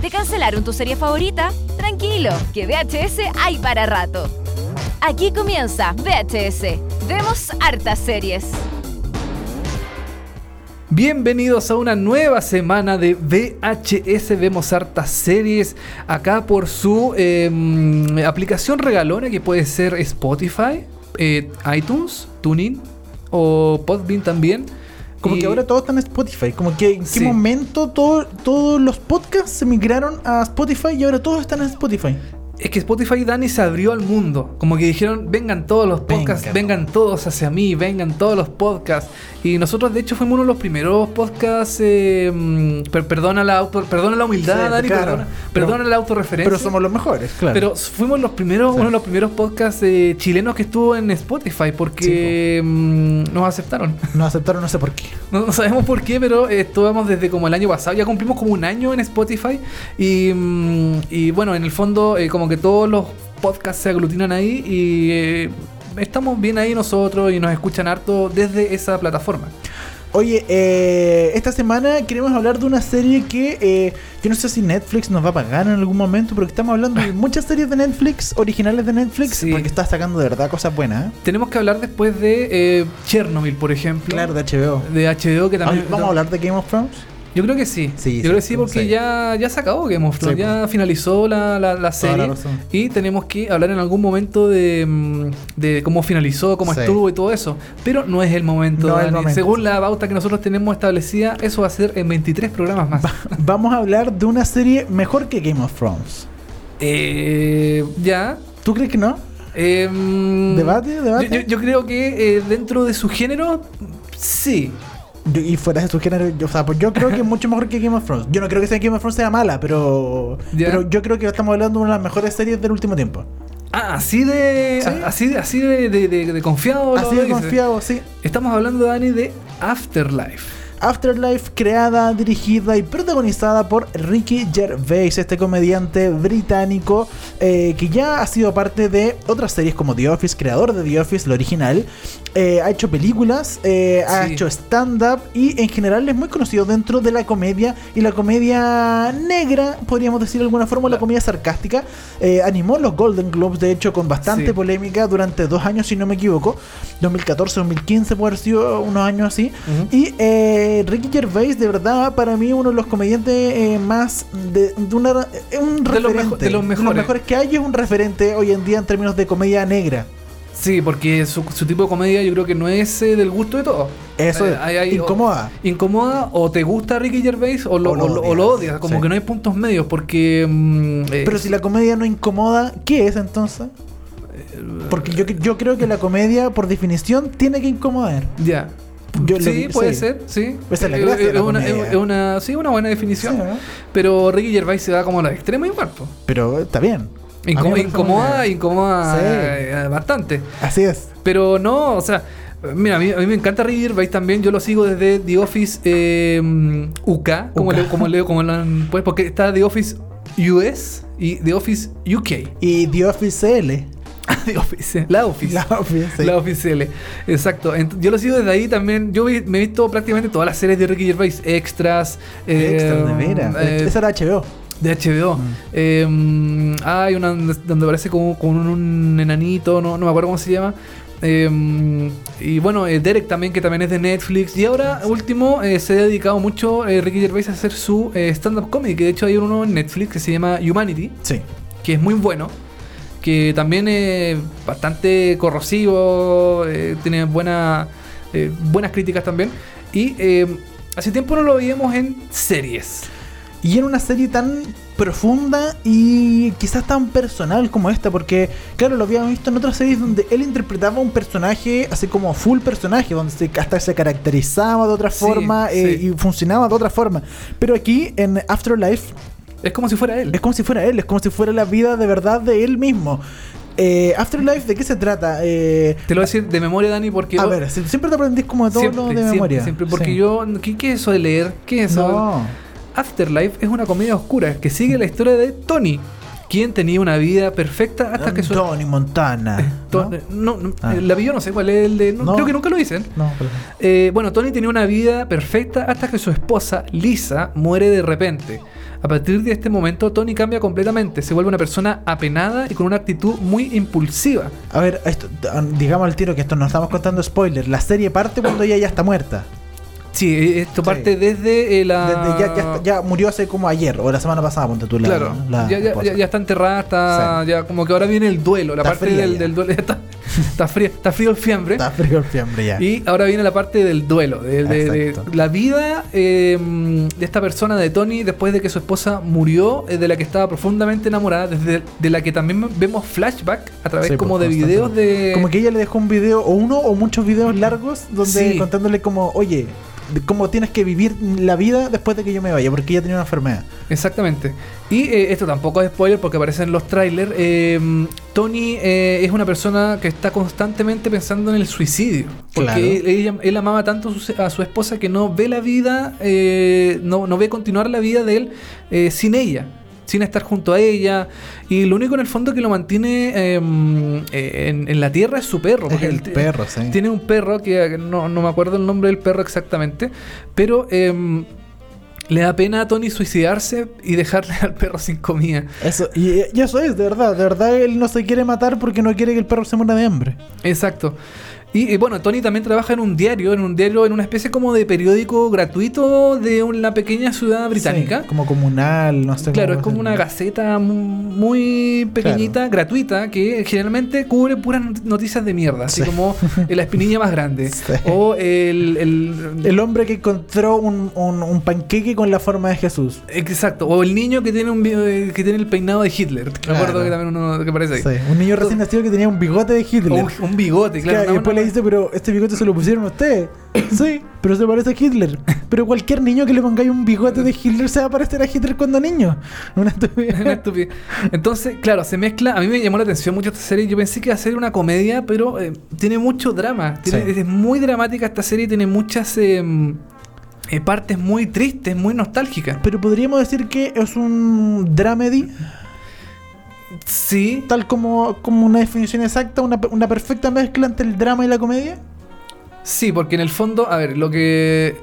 ¿Te cancelaron tu serie favorita? Tranquilo, que VHS hay para rato. Aquí comienza VHS. Vemos hartas series. Bienvenidos a una nueva semana de VHS Vemos hartas series acá por su em, aplicación regalona que puede ser Spotify, eh, iTunes, TuneIn o Podbean también. Como Y- que ahora todo está en Spotify. Como que en Sí. qué momento todo- todos los podcasts se migraron a Spotify y ahora todos están en Spotify. Es que Spotify Dani se abrió al mundo. Como que dijeron, vengan todos los podcasts, Vengan. vengan, todos hacia mí, vengan todos los podcasts. Y nosotros de hecho fuimos uno de los primeros podcasts. eh, mm, per- perdona la auto, perdona la humildad, Sí, Dani, claro. perdona, perdona la autorreferencia. Pero somos los mejores, claro. Pero fuimos los primeros, uno de los primeros podcasts eh, chilenos que estuvo en Spotify porque mm, nos aceptaron. Nos aceptaron, no sé por qué. No, no sabemos por qué, pero eh, estuvimos desde como el año pasado. Ya cumplimos como un año en Spotify. Y, mm, y bueno, en el fondo, eh, como que todos los podcasts se aglutinan ahí. Y eh, estamos bien ahí nosotros y nos escuchan harto desde esa plataforma. Oye, eh, esta semana queremos hablar de una serie que eh, yo no sé si Netflix nos va a pagar en algún momento, pero que estamos hablando de muchas series de Netflix, originales de Netflix, Sí. porque está sacando de verdad cosas buenas. ¿eh? Tenemos que hablar después de eh, Chernobyl, por ejemplo. Claro, de HBO. De HBO, que también. ¿Vamos a hablar de Game of Thrones? Yo creo que sí. Sí, Yo creo que sí, porque ya, ya se acabó Game of Thrones. Sí, ya finalizó la, la, la Toda la serie. y tenemos que hablar en algún momento de, mm, de cómo finalizó, cómo Sí. estuvo y todo eso. Pero no es el momento, No es el Dani. momento. Según la pauta que nosotros tenemos establecida, eso va a ser en 23 programas más. Vamos a hablar de una serie mejor que Game of Thrones. Eh, ya. ¿Tú crees que no? Eh, mm, ¿Debate? ¿Debate? Yo, yo- yo creo que eh, dentro de su género, sí. Yo- y fuera de su género, yo, o sea, pues yo creo que es mucho mejor que Game of Thrones. Yo no creo que sea Game of Thrones sea mala, pero, pero yo creo que estamos hablando de una de las mejores series del último tiempo. Ah, así de. Sí. Así, de- así de, de- de- de confiado. lo Así de confiado, sí. Estamos hablando, Dani, de Afterlife. Afterlife, creada, dirigida y protagonizada por Ricky Gervais, este comediante británico eh, que ya ha sido parte de otras series como The Office, creador de The Office, la original. Eh, ha hecho películas, eh, ha Sí. hecho stand-up y en general es muy conocido dentro de la comedia y la comedia negra, podríamos decir de alguna forma, la comedia sarcástica. Eh, animó los Golden Globes, de hecho, con bastante Sí. polémica durante dos años, si no me equivoco. 2014, 2015, puede haber sido unos años así. Y Ricky Gervais, de verdad, para mí, uno de los comediantes más. de, de una, un De los referente. de los mejores. que hay, es un referente hoy en día en términos de comedia negra. Sí, porque su, su tipo de comedia yo creo que no es eh, del gusto de todos. Eso Eh, es. hay- hay- Incomoda. o- incomoda o te gusta Ricky Gervais o lo, O lo o lo- o lo odias. Como sí. que no hay puntos medios porque... mm, eh, Pero si la comedia no incomoda, ¿qué es entonces? Porque yo, yo creo que la comedia, por definición, tiene que incomodar. Ya. Yo sí, puede sí. ser, sí. Esa es la Eh, de la es una, comedia. es una- sí, una buena definición. Sí, ¿no? Pero Ricky Gervais se da como a los extremos igual. Pero está bien. Incomoda, incomoda Sí. eh, bastante. Así es. Pero no, o sea, mira, a mí, a mí me encanta Ricky Gervais también. Yo lo sigo desde The Office eh, UK, como, UK. le- como leo, como lo han- pues, porque está The Office US y The Office UK. Y The Office L. The Office, la Office. La Office, sí. La oficial, exacto. Ent- yo lo sigo desde ahí también. Yo vi- me he visto prácticamente todas las series de Ricky Gervais, extras. eh, Extra, de veras. eh, Esa era HBO. De HBO. Mm. Eh, mm, hay una donde aparece como con un enanito, no, no me acuerdo cómo se llama. Eh, y bueno, eh, Derek también, que también es de Netflix. Y ahora, último, eh, se ha dedicado mucho eh, Ricky Gervais a hacer su stand-up comedy. Que de hecho hay uno en Netflix que se llama Humanity, Sí. que es muy bueno. Que también es bastante corrosivo, tiene buena, buenas críticas también. Y eh, hace tiempo no lo veíamos en series. Y en una serie tan profunda y quizás tan personal como esta, porque claro, lo habíamos visto en otras series donde él interpretaba un personaje así como full personaje, donde se, hasta se caracterizaba de otra Sí, forma eh, y funcionaba de otra forma. Pero aquí en Afterlife Es como si fuera él. es como si fuera él, es como si fuera la vida de verdad de él mismo. Eh, Afterlife, ¿de qué se trata? Eh, Te lo voy a decir de memoria, Dani, porque. a yo- ver, si- siempre te aprendís como de todo siempre, lo de siempre, memoria. siempre, porque Sí. yo. ¿qué, qué es eso de leer? ¿Qué es eso? No. Afterlife es una comedia oscura que sigue la historia de Tony, quien tenía una vida perfecta hasta que su. Tony Montana. To- ¿no? no, no, Ah. el apellido no sé cuál es el de. Creo que nunca lo dicen. Eh, bueno, Tony tenía una vida perfecta hasta que su esposa, Lisa, muere de repente. A partir de este momento, Tony cambia completamente. Se vuelve una persona apenada y con una actitud muy impulsiva. A ver, esto, digamos al tiro que esto nos estamos contando spoiler. La serie parte cuando ella ya está muerta. Sí, eh, esto parte desde eh, la. Desde ya, ya, está- ya murió hace como ayer o la semana pasada, ponte tú la. Claro, la ya, ya- ya- ya está enterrada, está ya como que ahora viene el duelo, la Está parte del, duelo. Está, está fría, está frío el fiambre. Está frío el fiambre ya. Y ahora viene la parte del duelo, de, de- de la vida eh, de esta persona, de Tony, después de que su esposa murió, eh, de la que estaba profundamente enamorada, desde de la que también vemos flashback a través Sí, como de videos de... Como que ella le dejó un video, o uno o muchos videos largos, donde contándole como, oye, de cómo tienes que vivir la vida después de que yo me vaya, porque ella tenía una enfermedad. Exactamente. Y eh, esto tampoco es spoiler porque aparece en los trailers. eh, Tony eh, es una persona que está constantemente pensando en el suicidio. Porque Claro. él, ella- él amaba tanto a su, a su esposa que no ve la vida, eh, no, no ve continuar la vida de él sin ella. Sin estar junto a ella. Y lo único en el fondo que lo mantiene eh, eh, en, en la tierra es su perro. Es el perro, sí. Tiene un perro que no, no me acuerdo el nombre del perro exactamente. Pero em, le da pena a Tony suicidarse y dejarle al perro sin comida. Eso, y, y eso es, de verdad, de verdad él no se quiere matar porque no quiere que el perro se muera de hambre. Exacto. Y, y bueno, Tony también trabaja en un diario, en un diario, en una especie como de periódico gratuito de una pequeña ciudad británica. Sí, como comunal, no sé Claro, es como una gaceta mu- muy pequeñita, gratuita, que generalmente cubre puras not- noticias de mierda, así Sí. como la espinilla más grande. Sí. O el, el, El hombre que encontró un, un, un panqueque con la forma de Jesús. Exacto, o el niño que tiene un eh, que tiene el peinado de Hitler. Me acuerdo que también uno que aparece ahí. Un niño recién nacido que tenía un bigote de Hitler. O un bigote, claro. Claro, le dice, pero este bigote se lo pusieron ustedes. sí, pero se parece a Hitler. Pero cualquier niño que le pongáis un bigote de Hitler se va a parecer a Hitler cuando niño. Una estupidez. Una estupidez. Entonces, claro, se mezcla. A mí me llamó la atención mucho esta serie. Yo pensé que iba a ser una comedia, pero eh, tiene mucho drama. Tiene- Sí. Es muy dramática esta serie. Tiene muchas eh, eh, partes muy tristes, muy nostálgicas. Pero podríamos decir que es un dramedy, Sí. tal como, como una definición exacta, una, una perfecta mezcla entre el drama y la comedia. Sí, porque en el fondo, a ver, lo que.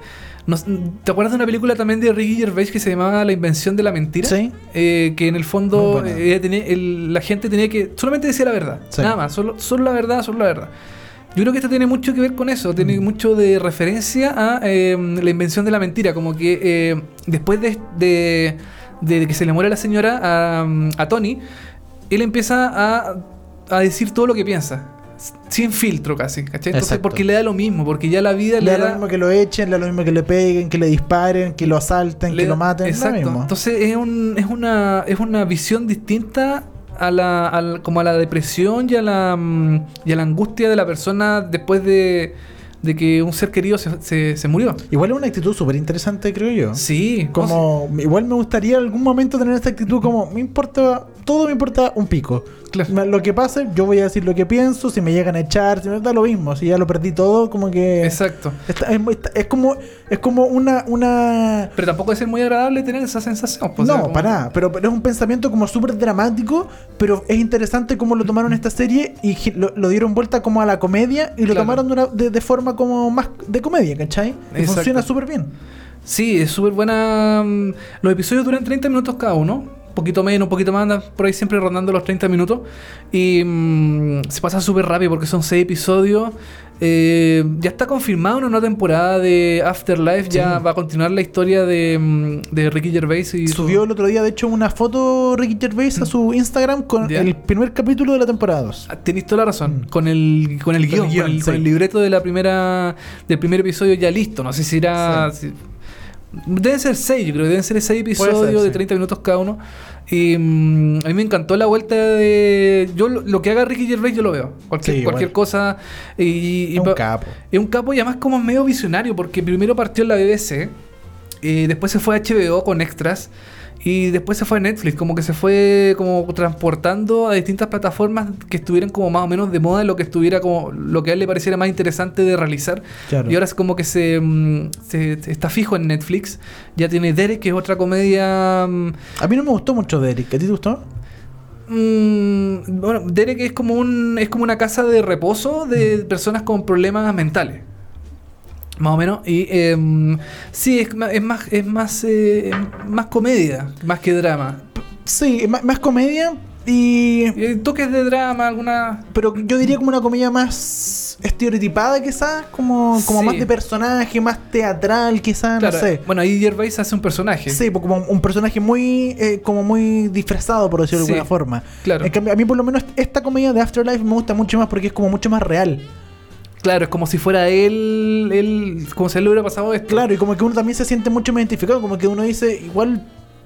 nos- ¿Te acuerdas de una película también de Ricky Gervais que se llamaba La invención de la mentira? Sí. Eh, que en el fondo eh, tenía- el- la gente tenía que solamente decir la verdad. Sí. Nada más, solo, solo la verdad, solo la verdad. Yo creo que esto tiene mucho que ver con eso, tiene Mm. mucho de referencia a eh, la invención de la mentira, como que eh, después de, de- de que se le muere la señora a, a Tony, él empieza a, a decir todo lo que piensa, sin filtro casi, ¿cachai? Entonces, Exacto. porque le da lo mismo, porque ya la vida Le le, da lo mismo que lo echen, le da lo mismo que le peguen, que le disparen, que lo asalten, le que lo maten. Exacto. Lo mismo. Entonces es, un, es, una, es una visión distinta a la, como a la depresión y a la, mm, y a la angustia de la persona después de, de que un ser querido se, se, se murió. Igual es una actitud súper interesante, creo yo. Sí, Como, igual me gustaría en algún momento tener esta actitud como, me importa, todo me importa un pico. Claro. Lo que pase, yo voy a decir lo que pienso, si me llegan a echar, si me da lo mismo, si ya lo perdí todo, como que... Exacto. está- es, como, es como una... una Pero tampoco es muy agradable tener esa sensación. pues, o sea, no, como- para nada, pero, pero es un pensamiento como súper dramático, pero es interesante cómo lo tomaron esta serie y lo, lo dieron vuelta como a la comedia y lo Claro. tomaron de, una- de- de forma como más de comedia, ¿cachai? Y funciona súper bien. Sí, es súper buena. mm, Los episodios duran 30 minutos cada uno. Un poquito menos, un poquito más, andan por ahí siempre rondando los 30 minutos. Y mm, se pasa súper rápido porque son 6 episodios. Eh, ya está confirmada una nueva temporada de Afterlife. Ya va a continuar la historia de, mm, de Ricky Gervais. Y su- Subió el otro día, de hecho, una foto Ricky Gervais a su Instagram con el primer capítulo de la temporada 2. Ah, Tenéis toda la razón. Mm. Con el, con el Con guion, con guion, el, con el libreto de la primera, del primer episodio ya listo. No sé si irá. si- deben ser seis, yo creo. Deben ser seis episodios ser, de sí. 30 minutos cada uno. Y mm, a mí me encantó la vuelta de. Yo lo, lo que haga Ricky Gervais yo lo veo. Cualquier, Sí, cualquier cosa. Y, y Es un capo. es un capo y además como medio visionario, porque primero partió en la BBC, y después se fue a HBO con extras, y después se fue a Netflix, como que se fue como transportando a distintas plataformas que estuvieran como más o menos de moda, lo que estuviera como lo que a él le pareciera más interesante de realizar. Claro. Y ahora es como que se, mm, se- se está fijo en Netflix. Ya tiene Derek, que es otra comedia mm, A mí no me gustó mucho Derek. ¿A ti te gustó? Mm, bueno, Derek es como un es como una casa de reposo de personas con problemas mentales. Más o menos. Y em, sí, es, es más, es más, eh, más comedia, más que drama. Sí, más, más comedia y... Y toques de drama, alguna. Pero yo diría como una comedia más estereotipada quizás, como, como Sí. más de personaje, más teatral quizás, Claro, no sé. Bueno, ahí Gervais hace un personaje. Sí, pues como un personaje muy eh, como muy disfrazado, por decirlo de alguna forma. claro. En cambio, a mí por lo menos esta comedia de Afterlife me gusta mucho más porque es como mucho más real. Claro, es como si fuera él, él como si él hubiera pasado esto. Claro, y como que uno también se siente mucho más identificado, como que uno dice, igual,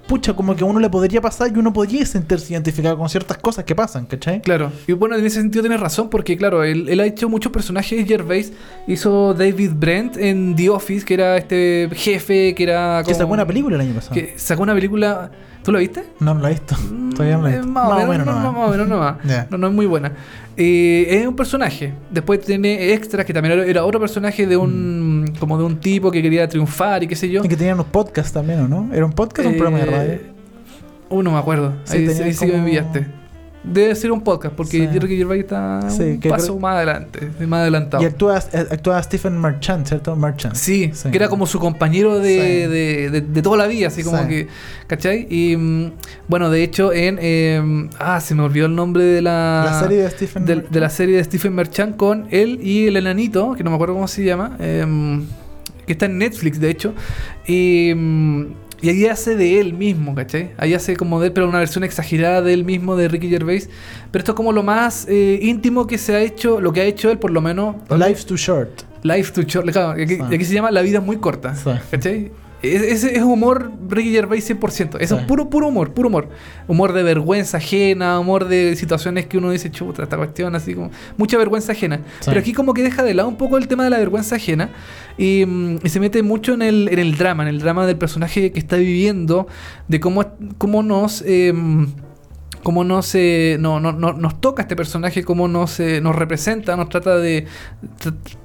pucha, como que a uno le podría pasar y uno podría sentirse identificado con ciertas cosas que pasan, ¿cachai? Claro, y bueno, en ese sentido tienes razón, porque claro, él, él ha hecho muchos personajes. Gervais hizo David Brent en The Office, que era este jefe, que era. Que sacó una película el año pasado. Que sacó una película. ¿Tú la viste? No, no la he visto. Todavía no la he visto. más, o menos, no, no, más o menos nomás. Ya. no, no es muy buena. Eh, es un personaje. Después tiene extras que también era, era otro personaje de un. Como de un tipo que quería triunfar y qué sé yo. Y que tenían unos podcasts también, ¿o no? ¿Era un podcast o un programa de radio? Eh, Uh, no me acuerdo. Sí, ahí sí que me pillaste. Debe ser un podcast, porque Sí. yo creo que Gervais está Sí, un paso creo- más adelante, más adelantado. Y actúa, eh, actúa Stephen Marchand, ¿cierto? Marchand. Sí, Sí. que era como su compañero de, de, de- de toda la vida, así como que, ¿cachai? Y mm, bueno, de hecho, en. eh, ah, se me olvidó el nombre de la. La serie de Stephen de, Merchant. de la serie de Stephen Merchant con él y el enanito, que no me acuerdo cómo se llama, em, que está en Netflix, de hecho. Y, mm, y ahí hace de él mismo, ¿cachai? Ahí hace como de él, pero una versión exagerada de él mismo, de Ricky Gervais. Pero esto es como lo más eh, íntimo que se ha hecho, lo que ha hecho él, por lo menos. Life's Too Short. Life to Short. Claro, aquí, Sí. aquí se llama La vida es muy corta. Sí. ¿Cachai? Es- es humor Ricky Gervais 100%. Eso Sí. es puro, puro humor, puro humor. Humor de vergüenza ajena, humor de situaciones que uno dice, chuta, esta cuestión, así como. Mucha vergüenza ajena. Sí. Pero aquí como que deja de lado un poco el tema de la vergüenza ajena y, mm, y se mete mucho en el, en el drama, en el drama del personaje que está viviendo, de cómo, cómo nos. em, cómo nos, eh, no, no, no- nos toca este personaje, cómo nos, eh, nos representa, nos trata de...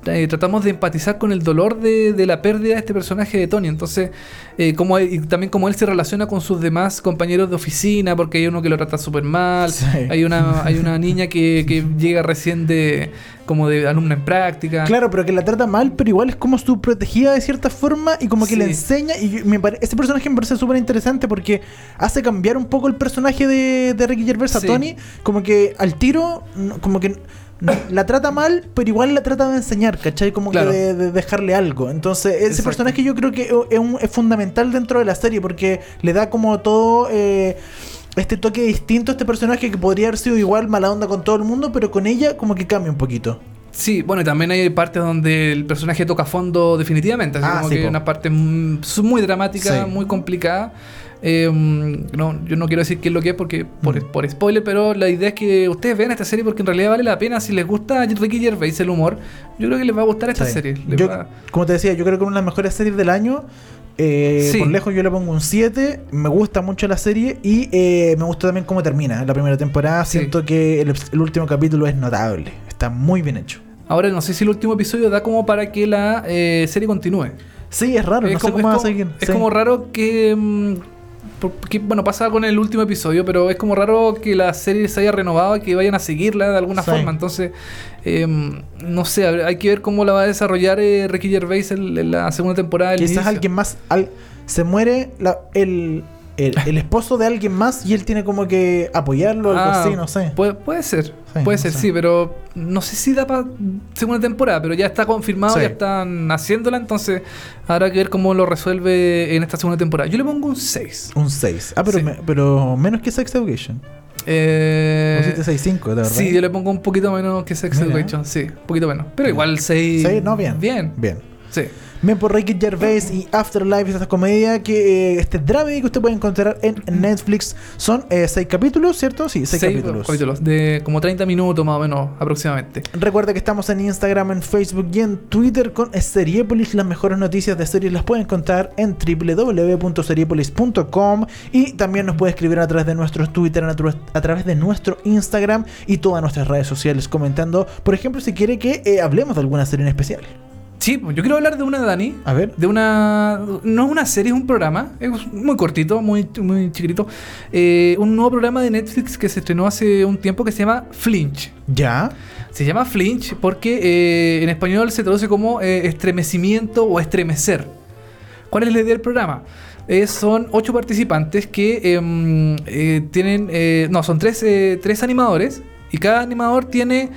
eh, tratamos de empatizar con el dolor de, de la pérdida de este personaje de Tony. Entonces, eh, y también cómo él se relaciona con sus demás compañeros de oficina, porque hay uno que lo trata súper mal, Sí. hay, una, hay una niña que, que llega recién de como de alumna en práctica. Claro, pero que la trata mal, pero igual es como su protegida de cierta forma y como que Sí. le enseña. Y me pare- ese personaje me parece súper interesante porque hace cambiar un poco el personaje de, de Ricky Gervais a Sí. Tony. Como que al tiro, como que no- la trata mal, pero igual la trata de enseñar, ¿cachai? Como Claro. que de, de dejarle algo. Entonces, ese Exacto. personaje yo creo que es, un- es fundamental dentro de la serie porque le da como todo. eh, este toque distinto a este personaje que podría haber sido igual mala onda con todo el mundo, pero con ella como que cambia un poquito. Sí, bueno, y también hay partes donde el personaje toca fondo definitivamente. Así Ah, como sí, que po. una parte muy dramática, Sí. muy complicada. Eh, mm, no, yo no quiero decir qué es lo que es porque por, Mm. por spoiler, pero la idea es que ustedes vean esta serie porque en realidad vale la pena. Si les gusta Ricky Gervais el humor, yo creo que les va a gustar esta Sí. serie. Les Yo, va- como te decía, yo creo que es una de las mejores series del año. Eh, Sí. Por lejos yo le pongo un 7. Me gusta mucho la serie y eh, me gusta también cómo termina la primera temporada. Sí. Siento que el, el último capítulo es notable. Está muy bien hecho. Ahora no sé si el último episodio da como para que la eh, serie continúe. Sí, es raro. no sé cómo es va a seguir. es Sí. como raro que. Porque, bueno, pasa con el último episodio, pero es como raro que la serie se haya renovado y que vayan a seguirla de alguna Sí. forma. Entonces, em, no sé, hay hay que ver cómo la va a desarrollar eh, Ricky Gervais en, en la segunda temporada. del Quizás inicio. alguien más. al- se muere la- el, el, el esposo de alguien más y él tiene como que apoyarlo o algo Ah, así, no sé. Puede, puede ser, Sí, puede no ser, sé. sí, pero no sé si da para segunda temporada, pero ya está confirmado, Sí. ya están haciéndola, entonces habrá que ver cómo lo resuelve en esta segunda temporada. Yo le pongo un 6. Un 6. Ah, pero, Sí. me- pero menos que Sex Education. Eh, Pusiste 6.5, de verdad. Sí, yo le pongo un poquito menos que Sex Mira. Education, sí, un poquito menos. Pero igual 6. Sí, no, bien. Bien, Bien. sí. Bien por Ricky Gervais y Afterlife, esta comedia que eh, este drama que usted puede encontrar en Netflix. Son eh, seis capítulos, ¿cierto? Sí, seis, Seis capítulos. de como 30 minutos más o menos aproximadamente. Recuerda que estamos en Instagram, en Facebook y en Twitter con Seriepolis. Las mejores noticias de series las pueden encontrar en www.seriepolis.com y también nos puede escribir a través de nuestro Twitter, a, través- a través de nuestro Instagram y todas nuestras redes sociales comentando, por ejemplo, si quiere que eh, hablemos de alguna serie en especial. Sí, yo quiero hablar de una, Dani. A ver. De una. No es una serie, es un programa. Es muy cortito, muy, muy chiquitito. Eh, un nuevo programa de Netflix que se estrenó hace un tiempo que se llama Flinch. Ya. Se llama Flinch porque eh, en español se traduce como eh, estremecimiento o estremecer. ¿Cuál es la idea del programa? Eh, son ocho participantes que em, eh, tienen. no, son tres, tres animadores. Y cada animador tiene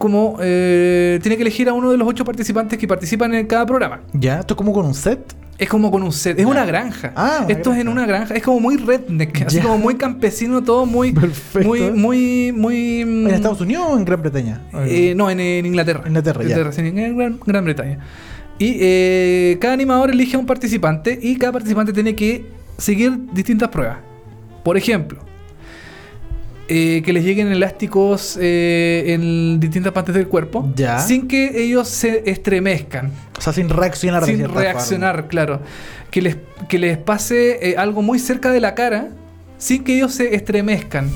como. eh, tiene que elegir a uno de los ocho participantes que participan en cada programa. Ya. Esto es como con un set. Es como con un set. Es Ya. una granja. Ah, una Esto es en una granja. Es como muy redneck. Así Ya. como muy campesino, todo muy. Perfecto. Muy, muy, muy. ¿En Estados Unidos o en Gran Bretaña? Eh, no, en, en Inglaterra. Inglaterra, ya. en Gran, Gran Bretaña. Y eh, cada animador elige a un participante y cada participante tiene que seguir distintas pruebas. Por ejemplo, eh, que les lleguen elásticos eh, en distintas partes del cuerpo Ya. sin que ellos se estremezcan, O sea, sin reaccionar sin reaccionar, claro. Que les, que les pase eh, algo muy cerca de la cara sin que ellos se estremezcan.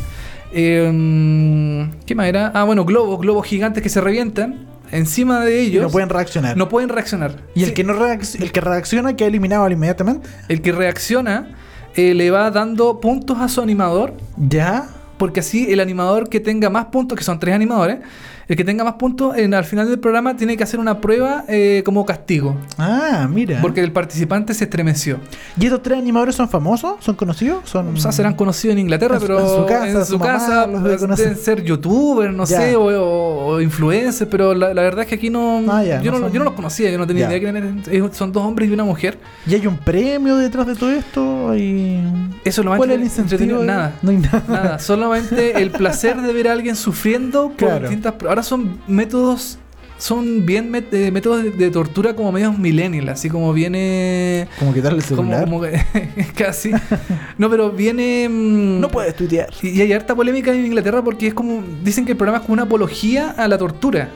Eh, ¿Qué más era? Ah, bueno, globos, globos gigantes que se revientan encima de. Y ellos. no pueden reaccionar. no pueden reaccionar. y el que no reacc- el que reacciona queda eliminado inmediatamente. el que reacciona eh, le va dando puntos a su animador. Ya. Porque así el animador que tenga más puntos, que son tres animadores, el que tenga más puntos en, al final del programa tiene que hacer una prueba eh, como castigo. Ah, mira. Porque el participante se estremeció. ¿Y estos tres animadores son famosos? ¿Son conocidos? Son... O sea, serán conocidos en Inglaterra, En su- pero en su casa, en su casa deben ser youtubers, no sé, o, o- o influencers, pero la, la verdad es que aquí no, Ah, ya, yo, no no, son- yo no los conocía, yo no tenía idea que eran, son dos hombres y una mujer. ¿Y hay un premio detrás de todo esto? ¿Hay... Eso es lo ¿Cuál es el incentivo? Nada. No hay nada. Nada, solamente el placer de ver a alguien sufriendo por Claro. distintas pruebas. Ahora son métodos, son bien met- eh, métodos de, de tortura como medios millennial, así como viene... Como quitarle el Como, celular. como casi. No, pero viene... mm, No puedes tuitear. Y, y hay harta polémica en Inglaterra porque es como. Dicen que el programa es como una apología a la tortura.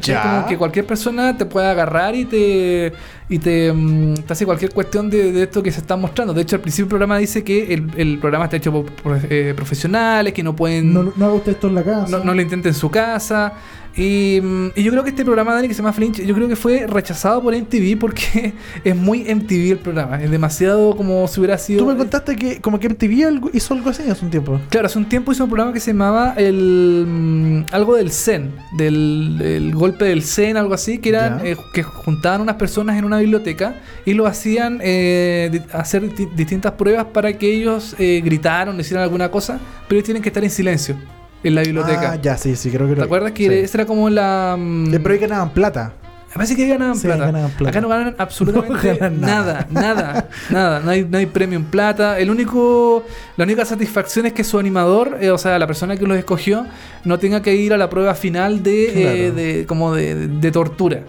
Ya. Como que cualquier persona te puede agarrar y te. y te, mm, te hace cualquier cuestión de, de esto que se está mostrando. De hecho, al principio del programa dice que el, el programa está hecho por, por, eh, profesionales, que no pueden. No, no haga usted esto en la casa. no, no lo intente en su casa. Y, mm, y yo creo que este programa, Dani, que se llama Flinch, yo creo que fue rechazado por MTV porque es muy MTV el programa. Es demasiado como si hubiera sido. Tú me contaste que como que MTV hizo algo así hace un tiempo. Claro, hace un tiempo hizo un programa que se llamaba el mm, algo del Zen, del, del golpe del Zen, algo así, que eran eh, que juntaban unas personas en una biblioteca y lo hacían eh, hacer di- distintas pruebas para que ellos eh, gritaran, hicieran alguna cosa, pero ellos tienen que estar en silencio en la biblioteca. Ah, ya, sí, sí, creo que ¿Te acuerdas que sí. esa era como la mm, Pero ahí ganaban plata. me parece que ganaban Sí, plata. ganaban plata. Acá no ganan absolutamente No ganan nada, nada. nada, nada. No hay, no hay premio en plata. El único, la única satisfacción es que su animador, eh, o sea, la persona que los escogió, no tenga que ir a la prueba final de, eh, de como de, de tortura.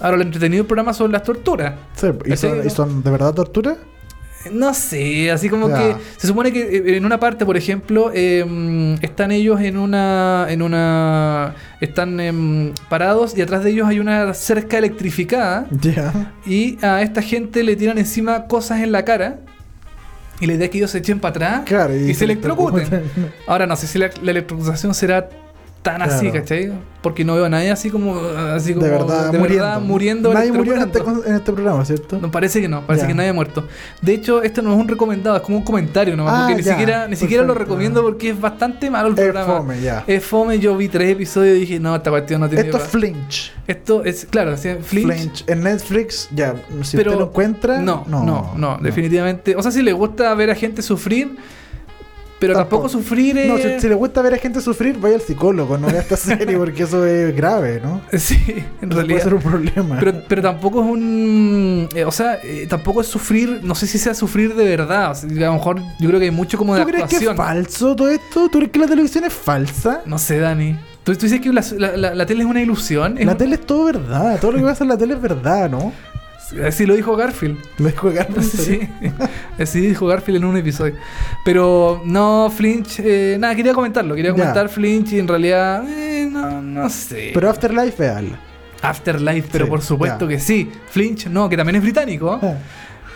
Ahora, lo entretenido del programa son las torturas. Sí, ¿y, son, y son de verdad tortura? No sé, así como que se supone que eh, en una parte, por ejemplo, eh, están ellos en una, en una, están em, parados y atrás de ellos hay una cerca electrificada Ya. y a esta gente le tiran encima cosas en la cara y la idea es que ellos se echen para atrás Claro, y, se electrocuten. Ahora no sé si la, la electrocutación será tan así, Claro. ¿cachai? Porque no veo a nadie así como, así como de verdad, de muriendo. verdad muriendo. Nadie murió en este, en este programa, ¿cierto? No, parece que no, parece Ya. que nadie ha muerto. De hecho, esto no es un recomendado, es como un comentario nomás, Ah, porque ni ya, siquiera, ni siquiera lo recomiendo porque es bastante malo el Es programa. fome, ya. Es fome, yo vi tres episodios y dije, no, esta cuestión no tiene Esto es Flinch. Esto es, claro, así, Flinch. Flinch. En Netflix, ya. Si Pero usted lo encuentra. No, no, no, definitivamente. O sea, si le gusta ver a gente sufrir, pero tampoco, Tampoco. sufrir es... No, si, si le gusta ver a gente sufrir, vaya al psicólogo, no vea esta serie porque eso es grave, ¿no? Sí, en Eso realidad. Puede ser un problema. Pero, pero tampoco es un. eh, o sea, eh, tampoco es sufrir. No sé si sea sufrir de verdad. O sea, a lo mejor yo creo que hay mucho como de ¿Tú crees que es falso todo esto? ¿Tú crees que la televisión es falsa? no sé, Dani. ¿Tú, tú dices que la, la- la- la tele es una ilusión? Es La un- tele es todo verdad. Todo lo que pasa en la tele es verdad, ¿no? Así lo dijo Garfield. Lo dijo Garfield. Sí, así dijo Garfield en un episodio. Pero no, Flinch, eh, nada, quería comentarlo. Quería Ya. comentar Flinch y en realidad, eh, no, no sé. Pero Afterlife algo. Afterlife, pero Sí, por supuesto ya. que sí. Flinch, no, que también es británico.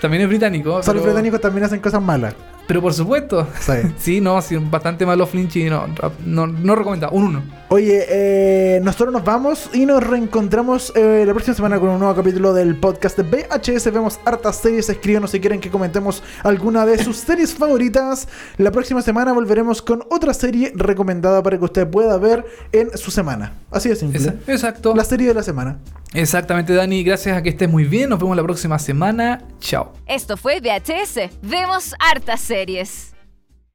También es británico. O sea, los británicos también hacen cosas malas. Pero por supuesto. Sí. Sí, no, sí, bastante malo Flinch y no, no, no recomendado. Un 1. Oye, eh, nosotros nos vamos y nos reencontramos eh, la próxima semana con un nuevo capítulo del podcast de VHS. Vemos hartas series. Escríbanos si quieren que comentemos alguna de sus series favoritas. La próxima semana volveremos con otra serie recomendada para que usted pueda ver en su semana. Así de simple. Exacto. La serie de la semana. Exactamente, Dani. Gracias a que estés muy bien. Nos vemos la próxima semana. Chao. Esto fue VHS. Vemos hartas series. séries.